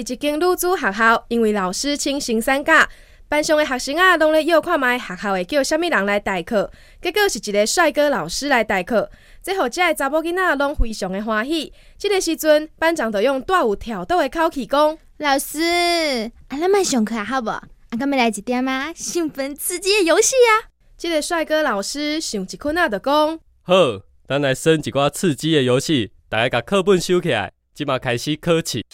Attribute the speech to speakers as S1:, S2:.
S1: 一间女子学校，因为老师请神三假，班上的学生啊，拢咧约看卖学校会叫啥物人来代课。结果是一个帅哥老师来代课，最后个查某囡仔拢非常的欢喜。这个时阵，班长就用带有挑逗的口气讲：“
S2: 老师，啊，咱卖上课啊好不？啊，干咪来一点啊，兴奋刺激的游戏啊！”
S1: 这个帅哥老师想一困啊，就讲：“
S3: 好，咱来耍一挂刺激的游戏，大家把课本收起来，即马开始考试。”